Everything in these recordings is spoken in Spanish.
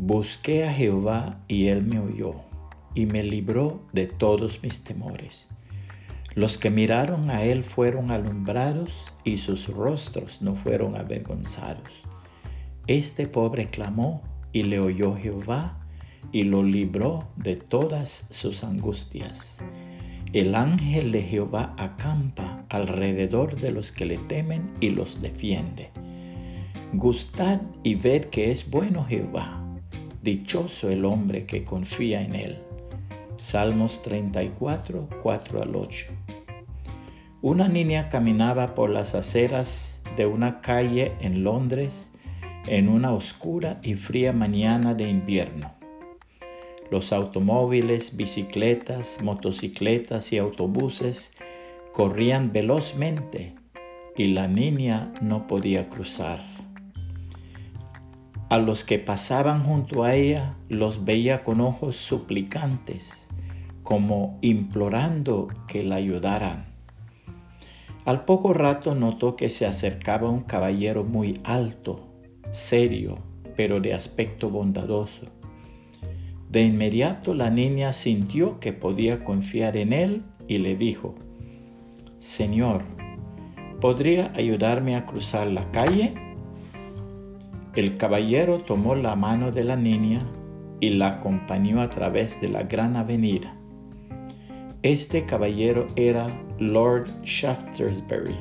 Busqué a Jehová y él me oyó y me libró de todos mis temores. Los que miraron a él fueron alumbrados y sus rostros no fueron avergonzados. Este pobre clamó y le oyó Jehová y lo libró de todas sus angustias. El ángel de Jehová acampa alrededor de los que le temen y los defiende. Gustad y ved que es bueno Jehová Dichoso el hombre que confía en él. Salmos 34, 4 al 8. Una niña caminaba por las aceras de una calle en Londres en una oscura y fría mañana de invierno. Los automóviles, bicicletas, motocicletas y autobuses corrían velozmente y la niña no podía cruzar. A los que pasaban junto a ella los veía con ojos suplicantes, como implorando que la ayudaran. Al poco rato notó que se acercaba un caballero muy alto, serio, pero de aspecto bondadoso. De inmediato la niña sintió que podía confiar en él y le dijo, Señor, ¿podría ayudarme a cruzar la calle? El caballero tomó la mano de la niña y la acompañó a través de la gran avenida. Este caballero era Lord Shaftesbury,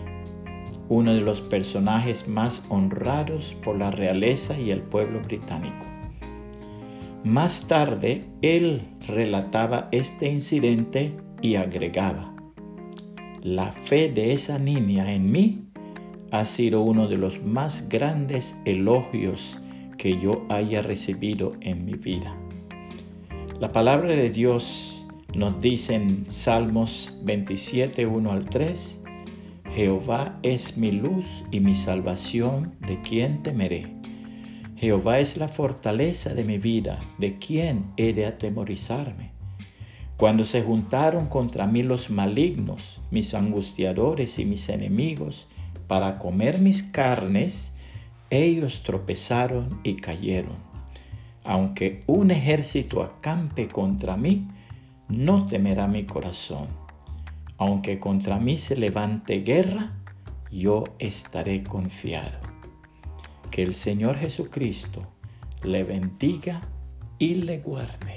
uno de los personajes más honrados por la realeza y el pueblo británico. Más tarde, él relataba este incidente y agregaba, la fe de esa niña en mí ha sido uno de los más grandes elogios que yo haya recibido en mi vida. La palabra de Dios nos dice en Salmos 27, 1 al 3, Jehová es mi luz y mi salvación, ¿de quién temeré? Jehová es la fortaleza de mi vida, ¿de quién he de atemorizarme? Cuando se juntaron contra mí los malignos, mis angustiadores y mis enemigos, para comer mis carnes, ellos tropezaron y cayeron. Aunque un ejército acampe contra mí, no temerá mi corazón. Aunque contra mí se levante guerra, yo estaré confiado. Que el Señor Jesucristo le bendiga y le guarde.